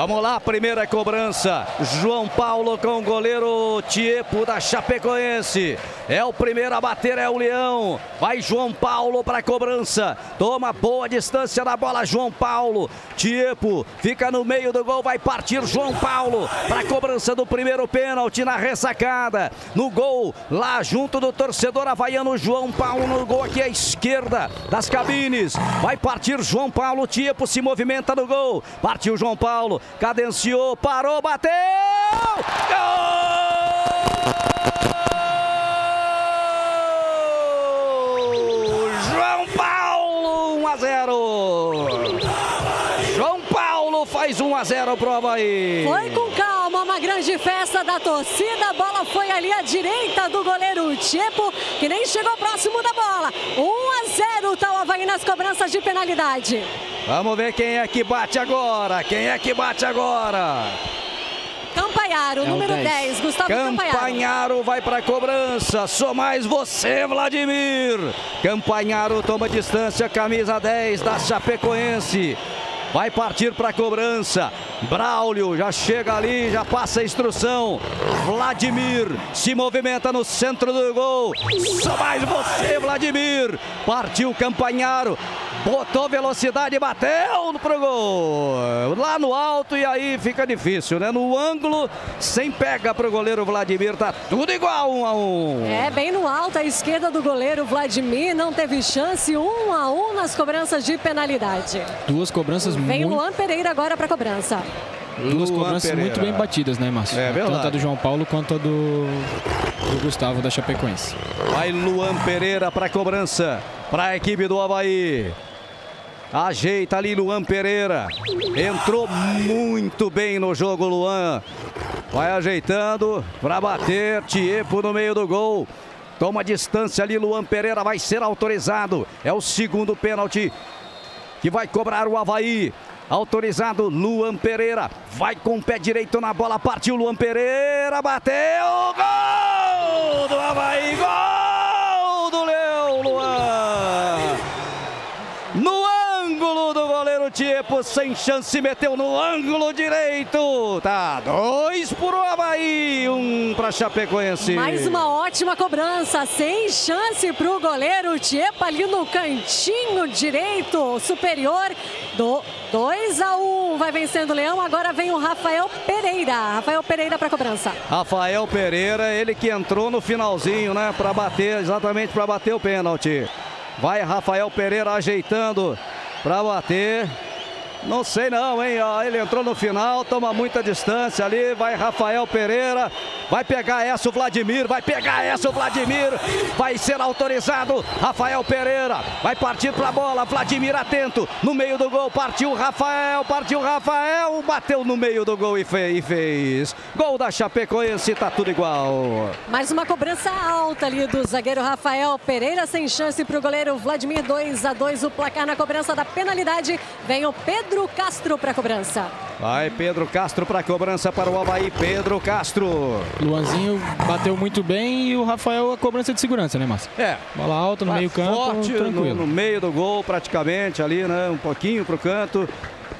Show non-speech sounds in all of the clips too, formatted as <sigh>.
Vamos lá, primeira cobrança. João Paulo com o goleiro Tiepo da Chapecoense. É o primeiro a bater, é o Leão. Vai João Paulo para a cobrança. Toma boa distância da bola, João Paulo. Tiepo fica no meio do gol, vai partir João Paulo para a cobrança do primeiro pênalti na ressacada. No gol, lá junto do torcedor havaiano João Paulo, no gol aqui à esquerda das cabines. Vai partir João Paulo, Tiepo se movimenta no gol. Partiu João Paulo cadenciou, parou, bateu! Gol! João Paulo, 1 a 0. João Paulo faz 1 a 0 pro Havaí. Foi com calma, uma grande festa da torcida. A bola foi ali à direita do goleiro Tchepo, que nem chegou próximo da bola. 1 a 0 nas cobranças de penalidade. Vamos ver quem é que bate agora. Quem é que bate agora? Campanharo, É o número 10, 10. Gustavo Campanharo. Campanharo vai para a cobrança. Só mais você, Vladimir. Campanharo toma distância, camisa 10 da Chapecoense. Vai partir para a cobrança. Braulio já chega ali, já passa a instrução. Vladimir se movimenta no centro do gol. Só mais você, Vladimir. Partiu Campanharo. Botou velocidade e bateu pro gol. Lá no alto e aí fica difícil, né? No ângulo, sem pega pro goleiro Vladimir. Tá tudo igual, um a um. É, bem no alto, à esquerda do goleiro Vladimir, não teve chance, 1 a 1 nas cobranças de penalidade. Duas cobranças Vem muito, Luan Pereira agora para cobrança. duas Luan cobranças Pereira. muito bem batidas, né, Márcio? É verdade. Tanto a do João Paulo quanto a do, do Gustavo da Chapecoense. Vai Luan Pereira para a cobrança. Para a equipe do Havaí. Ajeita ali Luan Pereira. Entrou muito bem no jogo, Luan. Vai ajeitando para bater. Tiepo no meio do gol. Toma distância ali, Luan Pereira vai ser autorizado. É o segundo pênalti que vai cobrar o Havaí. Autorizado Luan Pereira. Vai com o pé direito na bola. Partiu Luan Pereira. Bateu. Gol do Havaí. Gol do Leão, Luan. No ângulo do sem chance, meteu no ângulo direito. Tá, dois por o Havaí, um para Chapecoense. Mais uma ótima cobrança, sem chance para o goleiro Tiepa ali no cantinho direito superior do 2 a 1. Vai vencendo o Leão, agora vem o Rafael Pereira. Rafael Pereira para cobrança. Rafael Pereira, ele que entrou no finalzinho, né, para bater, exatamente para bater o pênalti. Vai Rafael Pereira ajeitando para bater. Não sei não, hein? Ele entrou no final, toma muita distância ali. Vai Rafael Pereira. Vai pegar essa o Vladimir. Vai pegar essa o Vladimir. Vai ser autorizado. Rafael Pereira. Vai partir para a bola. Vladimir atento. No meio do gol. Partiu Rafael. Partiu Rafael. Bateu no meio do gol e fez. E fez. Gol da Chapecoense. Tá tudo igual. Mais uma cobrança alta ali do zagueiro Rafael Pereira, sem chance para o goleiro Vladimir 2 a 2 o placar na cobrança da penalidade. Vem o Pedro Castro para a cobrança. Vai Pedro Castro para a cobrança para o Havaí. Pedro Castro. Luanzinho bateu muito bem e o Rafael a cobrança de segurança, né, Márcio? É. Bola alta no Vai meio campo, forte no, tranquilo. no meio do gol, praticamente ali, né? Um pouquinho pro canto.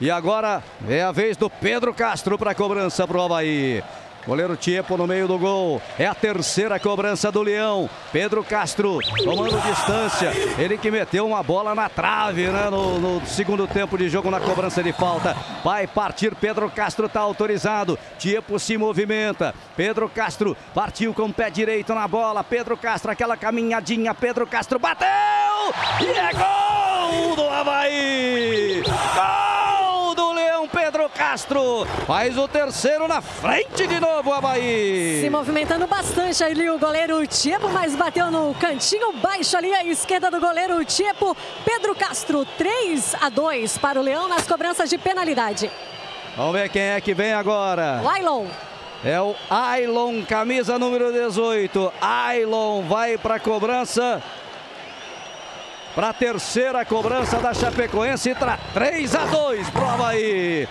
E agora é a vez do Pedro Castro para a cobrança pro Havaí. Goleiro Tiepo no meio do gol. É a terceira cobrança do Leão. Pedro Castro tomando distância. Ele que meteu uma bola na trave, né? No, no segundo tempo de jogo na cobrança de falta. Vai partir Pedro Castro, tá autorizado. Tiepo se movimenta. Pedro Castro partiu com o pé direito na bola. Pedro Castro, aquela caminhadinha. Pedro Castro bateu! E é gol do Havaí! Gol Pedro Castro! Faz o terceiro na frente de novo o Havaí! Se movimentando bastante ali o goleiro Tiepo, mas bateu no cantinho baixo ali à esquerda do goleiro Tiepo. Pedro Castro, 3 a 2 para o Leão nas cobranças de penalidade. Vamos ver quem é que vem agora. Lailon. É o Ailon, camisa número 18. Ailon vai para a cobrança. Para a terceira cobrança da Chapecoense. Tra 3 a 2 pro Havaí.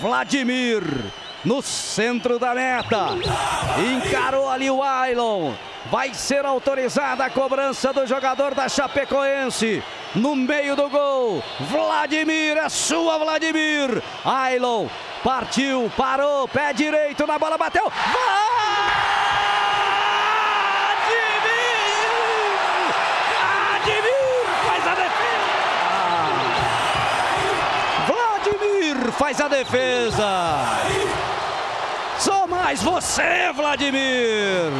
Vladimir no centro da meta. Encarou ali o Ailon. Vai ser autorizada a cobrança do jogador da Chapecoense. no meio do gol. Vladimir, é sua Vladimir. Ailon partiu, parou, pé direito na bola, bateu. Vladimir faz a defesa. Mais você, Vladimir.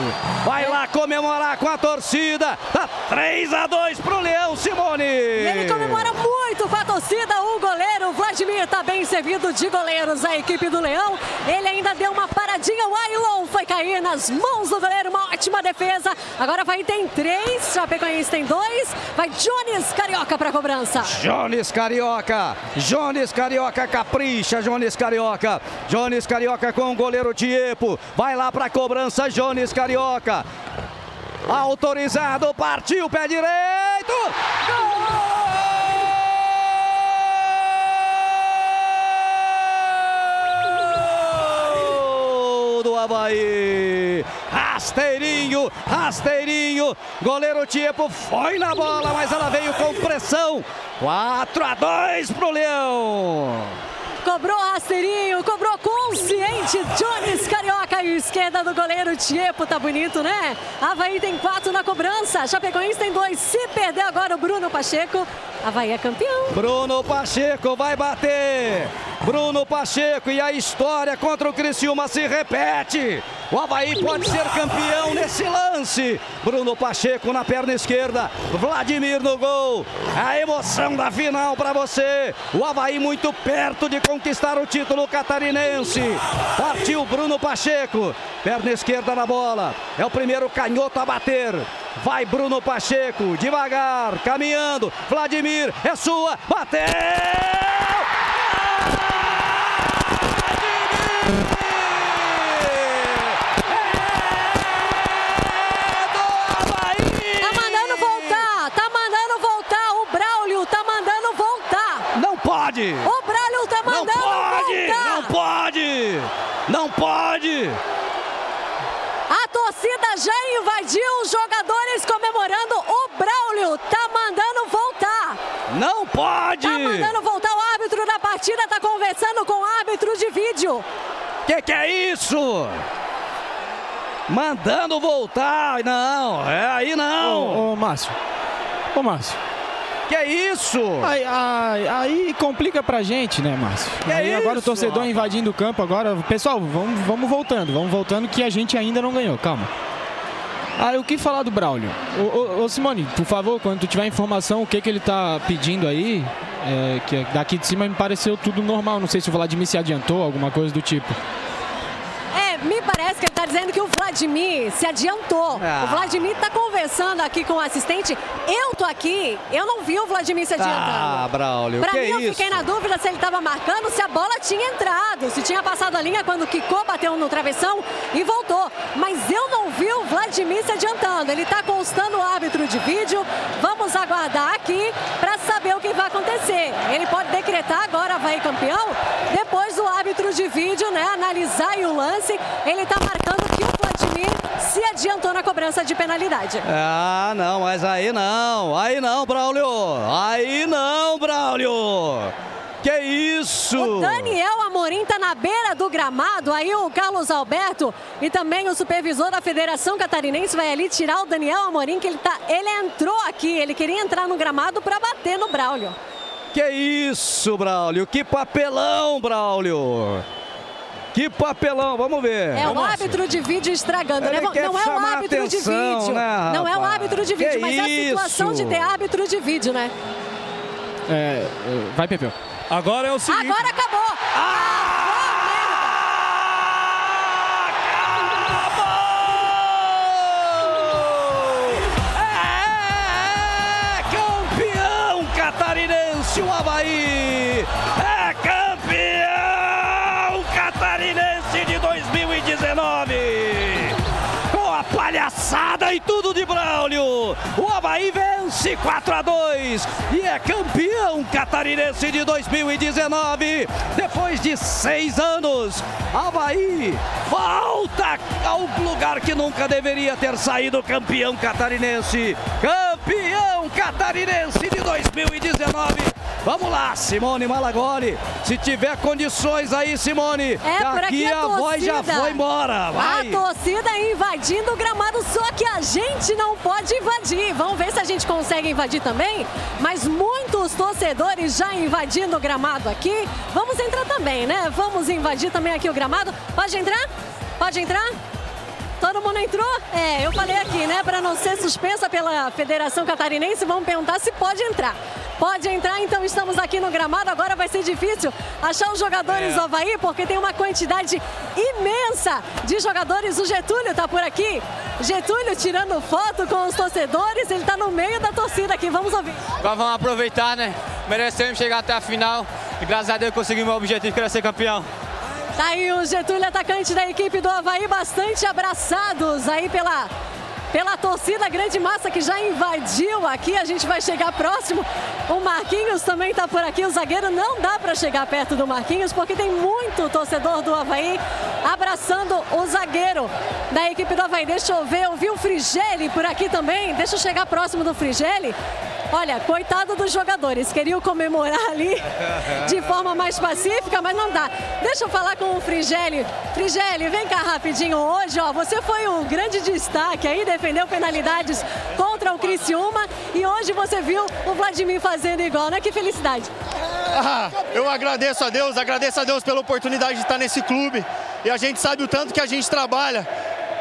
Vai lá comemorar com a torcida. Tá 3 a 2 pro Leão, Simone. E ele comemora muito com a torcida. O goleiro Vladimir tá bem servido de goleiros. A equipe do Leão. Ele ainda deu uma paradinha. O Ailon foi cair nas mãos do goleiro. Uma ótima defesa. Agora vai tem três. Chapecoense tem dois. Vai Jones Carioca para cobrança. Jones Carioca. Jones Carioca capricha. Jones Carioca. Jones Carioca com o goleiro Tiepo. Vai lá para a cobrança. Jones Carioca. Autorizado. Partiu pé direito. Gol! Havaí. Rasteirinho, rasteirinho. Goleiro Tiepo foi na bola, mas ela veio com pressão. 4 a 2 pro Leão. Cobrou rasteirinho, cobrou consciente. E esquerda do goleiro Tiepo. Tá bonito, né? Havaí tem quatro na cobrança. Chapecoense tem dois. Se perder agora o Bruno Pacheco, Havaí é campeão. Bruno Pacheco vai bater. Bruno Pacheco e a história contra o Criciúma se repete. O Havaí pode ser campeão nesse lance. Bruno Pacheco na perna esquerda. Vladimir no gol. A emoção da final para você. O Havaí muito perto de conquistar o título catarinense. Partiu Bruno Pacheco. Perna esquerda na bola. É o primeiro canhoto a bater. Vai Bruno Pacheco. Devagar. Caminhando. Vladimir. É sua. Bateu! Os jogadores comemorando. O Braulio tá mandando voltar. Não pode! Tá mandando voltar. O árbitro da partida tá conversando com o árbitro de vídeo. Que que é isso? Mandando voltar. Não, é aí não. Ô, ô Márcio. Ô, Márcio. Que é isso? Aí, aí, aí complica pra gente, né, Márcio? Que aí é agora isso, o torcedor invadindo o campo agora. Pessoal, vamos, vamos voltando, vamos voltando que a gente ainda não ganhou, calma. Ah, o que falar do Braulio? Ô, Simone, por favor, quando tu tiver informação, o que, que ele tá pedindo aí, é, que daqui de cima me pareceu tudo normal. Não sei se o Vladimir se adiantou, alguma coisa do tipo. É, me parece que ele está dizendo que o Vladimir se adiantou. Ah. O Vladimir está conversando aqui com o assistente. Eu tô aqui, eu não vi o Vladimir se adiantando. Ah, Braulio, Pra que mim, eu isso? fiquei na dúvida se ele estava marcando, se a bola tinha entrado, se tinha passado a linha quando Kiko bateu no travessão e voltou. Mas eu não vi o Vladimir se adiantando. Ele está constando o árbitro de vídeo. Vamos aguardar aqui para saber o que vai acontecer. Ele pode decretar agora vai campeão depois do árbitro de vídeo, né, analisar o lance. Ele está marcando que o Vladimir se adiantou na cobrança de penalidade. Ah, não, mas aí não. Aí não, Braulio. Aí não, Braulio. Que isso? O Daniel Amorim está na beira do gramado, aí o Carlos Alberto e também o supervisor da Federação Catarinense vai ali tirar o Daniel Amorim, que ele, tá, ele entrou aqui, ele queria entrar no gramado para bater no Braulio. Que isso, Braulio? Que papelão, Braulio. Que papelão, vamos ver. É o árbitro de vídeo estragando, Ele né? quer Não é o árbitro atenção, de vídeo. né, não é o árbitro de Que vídeo, mas é a situação isso? de ter árbitro de vídeo, né? É, é, vai, Pepeu. Agora é o seguinte. Agora acabou! É campeão catarinense o Havaí! É campeão catarinense de 2019! Com a palhaçada e tudo de Braulio! Havaí vence 4 a 2 e é campeão catarinense de 2019! Depois de seis anos, Havaí volta ao lugar que nunca deveria ter saído campeão catarinense! Campeão catarinense de 2019. Vamos lá, Simone Malagoli. Se tiver condições aí, Simone. É, aqui a, a voz já foi embora. Vai. A torcida invadindo o gramado, só que a gente não pode invadir. Vamos ver se a gente consegue invadir também. Mas muitos torcedores já invadindo o gramado aqui. Vamos entrar também, né? Vamos invadir também aqui o gramado. Pode entrar? Pode entrar? Todo mundo entrou? É, eu falei aqui, né? Para não ser suspensa pela Federação Catarinense, vamos perguntar se pode entrar. Pode entrar, então estamos aqui no gramado. Agora vai ser difícil achar os jogadores é. do Havaí, porque tem uma quantidade imensa de jogadores. O Getúlio está por aqui. Getúlio tirando foto com os torcedores. Ele está no meio da torcida aqui. Vamos ouvir. Agora vamos aproveitar, né? Merecemos chegar até a final. E graças a Deus conseguimos o objetivo que era ser campeão. Tá aí o Getúlio, atacante da equipe do Havaí, bastante abraçados aí pela, pela torcida, grande massa que já invadiu aqui. A gente vai chegar próximo. O Marquinhos também está por aqui. O zagueiro não dá para chegar perto do Marquinhos porque tem muito torcedor do Havaí abraçando o zagueiro da equipe do Havaí. Deixa eu ver, eu vi o Frigeli por aqui também. Deixa eu chegar próximo do Frigeli. Olha, coitado dos jogadores, queriam comemorar ali <laughs> de forma mais pacífica, mas não dá. Deixa eu falar com o Frigeli. Frigeli, vem cá rapidinho hoje, ó. Você foi um grande destaque aí, defendeu penalidades contra o Criciúma e hoje você viu o Vladimir fazendo igual, né? Que felicidade. Ah, eu agradeço a Deus, agradeço a Deus pela oportunidade de estar nesse clube. E a gente sabe o tanto que a gente trabalha.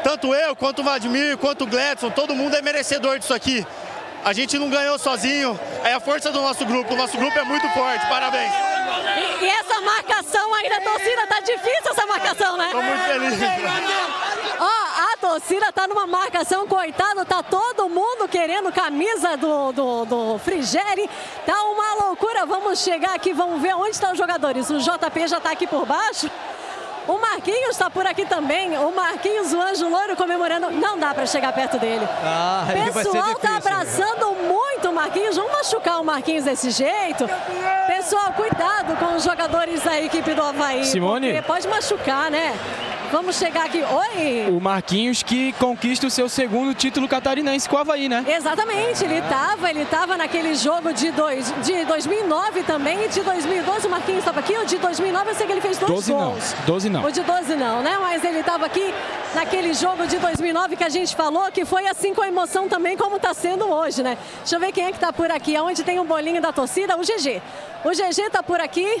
Tanto eu, quanto o Vladimir, quanto o Gledson, todo mundo é merecedor disso aqui. A gente não ganhou sozinho, é a força do nosso grupo. O nosso grupo é muito forte, parabéns. E, e essa marcação aí da torcida, tá difícil essa marcação, né? Tô muito feliz. Ó, a torcida tá numa marcação, coitado, tá todo mundo querendo camisa do, do, do Frigeri. Tá uma loucura, vamos chegar aqui, vamos ver onde estão os jogadores. O JP já tá aqui por baixo. O Marquinhos está por aqui também. O Marquinhos, o Anjo Loiro comemorando. Não dá para chegar perto dele. Ah, o pessoal está abraçando muito o Marquinhos. Vamos machucar o Marquinhos desse jeito. Pessoal, cuidado com os jogadores da equipe do Havaí. Simone. Pode machucar, né? Vamos chegar aqui. Oi! O Marquinhos que conquista o seu segundo título catarinense com o Havaí, né? Exatamente, ele estava ele tava naquele jogo de, dois, de 2009 também e de 2012 o Marquinhos estava aqui. O de 2009 eu sei que ele fez dois 12 gols. Não, 12 não. O de 12 não, né? Mas ele estava aqui naquele jogo de 2009 que a gente falou que foi assim com emoção também como está sendo hoje, né? Deixa eu ver quem é que está por aqui. Onde tem um bolinho da torcida? O GG. O GG está por aqui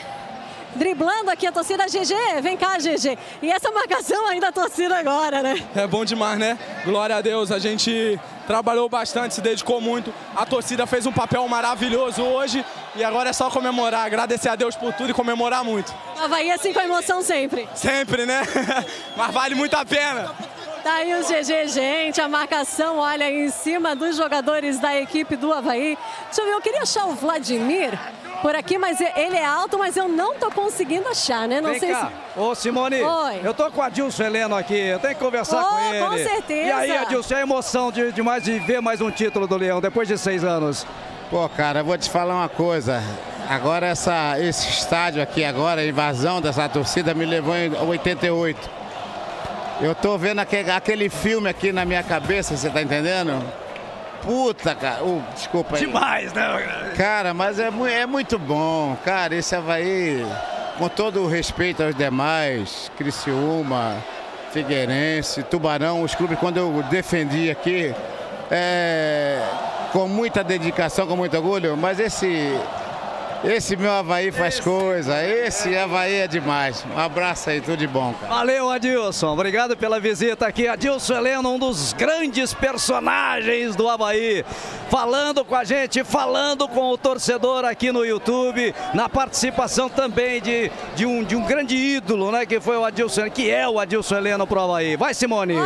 driblando aqui a torcida GG. Vem cá, GG. E essa marcação ainda a torcida agora, né? É bom demais, né? Glória a Deus. A gente trabalhou bastante, se dedicou muito. A torcida fez um papel maravilhoso hoje e agora é só comemorar, agradecer a Deus por tudo e comemorar muito. Havaí assim com emoção sempre. Sempre, né? <laughs> Mas vale muito a pena. Tá aí o GG, gente, a marcação, olha, em cima dos jogadores da equipe do Havaí. Deixa eu ver, eu queria achar o Vladimir por aqui, mas ele é alto, mas eu não tô conseguindo achar, né? Não Vem sei cá. se. Ô, Simone, Oi. eu tô com a Adilson Heleno aqui, eu tenho que conversar oh, com ele. Com certeza. E aí, Adilson, é emoção de, de, mais, de ver mais um título do Leão depois de seis anos. Pô, cara, eu vou te falar uma coisa. Agora essa, esse estádio aqui agora, a invasão dessa torcida me levou em 88. Eu tô vendo aquele, aquele filme aqui na minha cabeça, você tá entendendo? Puta, cara. Uh, desculpa aí. Demais, né? Cara, mas é, é muito bom. Cara, esse Havaí, com todo o respeito aos demais, Criciúma, Figueirense, Tubarão, os clubes, quando eu defendi aqui, é, com muita dedicação, com muito orgulho, mas esse esse meu Havaí faz coisa, esse Havaí é demais. Um abraço aí, tudo de bom, cara. Valeu, Adilson. Obrigado pela visita aqui. Adilson Heleno, um dos grandes personagens do Havaí. Falando com a gente, falando com o torcedor aqui no YouTube, na participação também de, de, um, de um grande ídolo, né? Que foi o Adilson, que é o Adilson Heleno pro Havaí. Vai, Simone.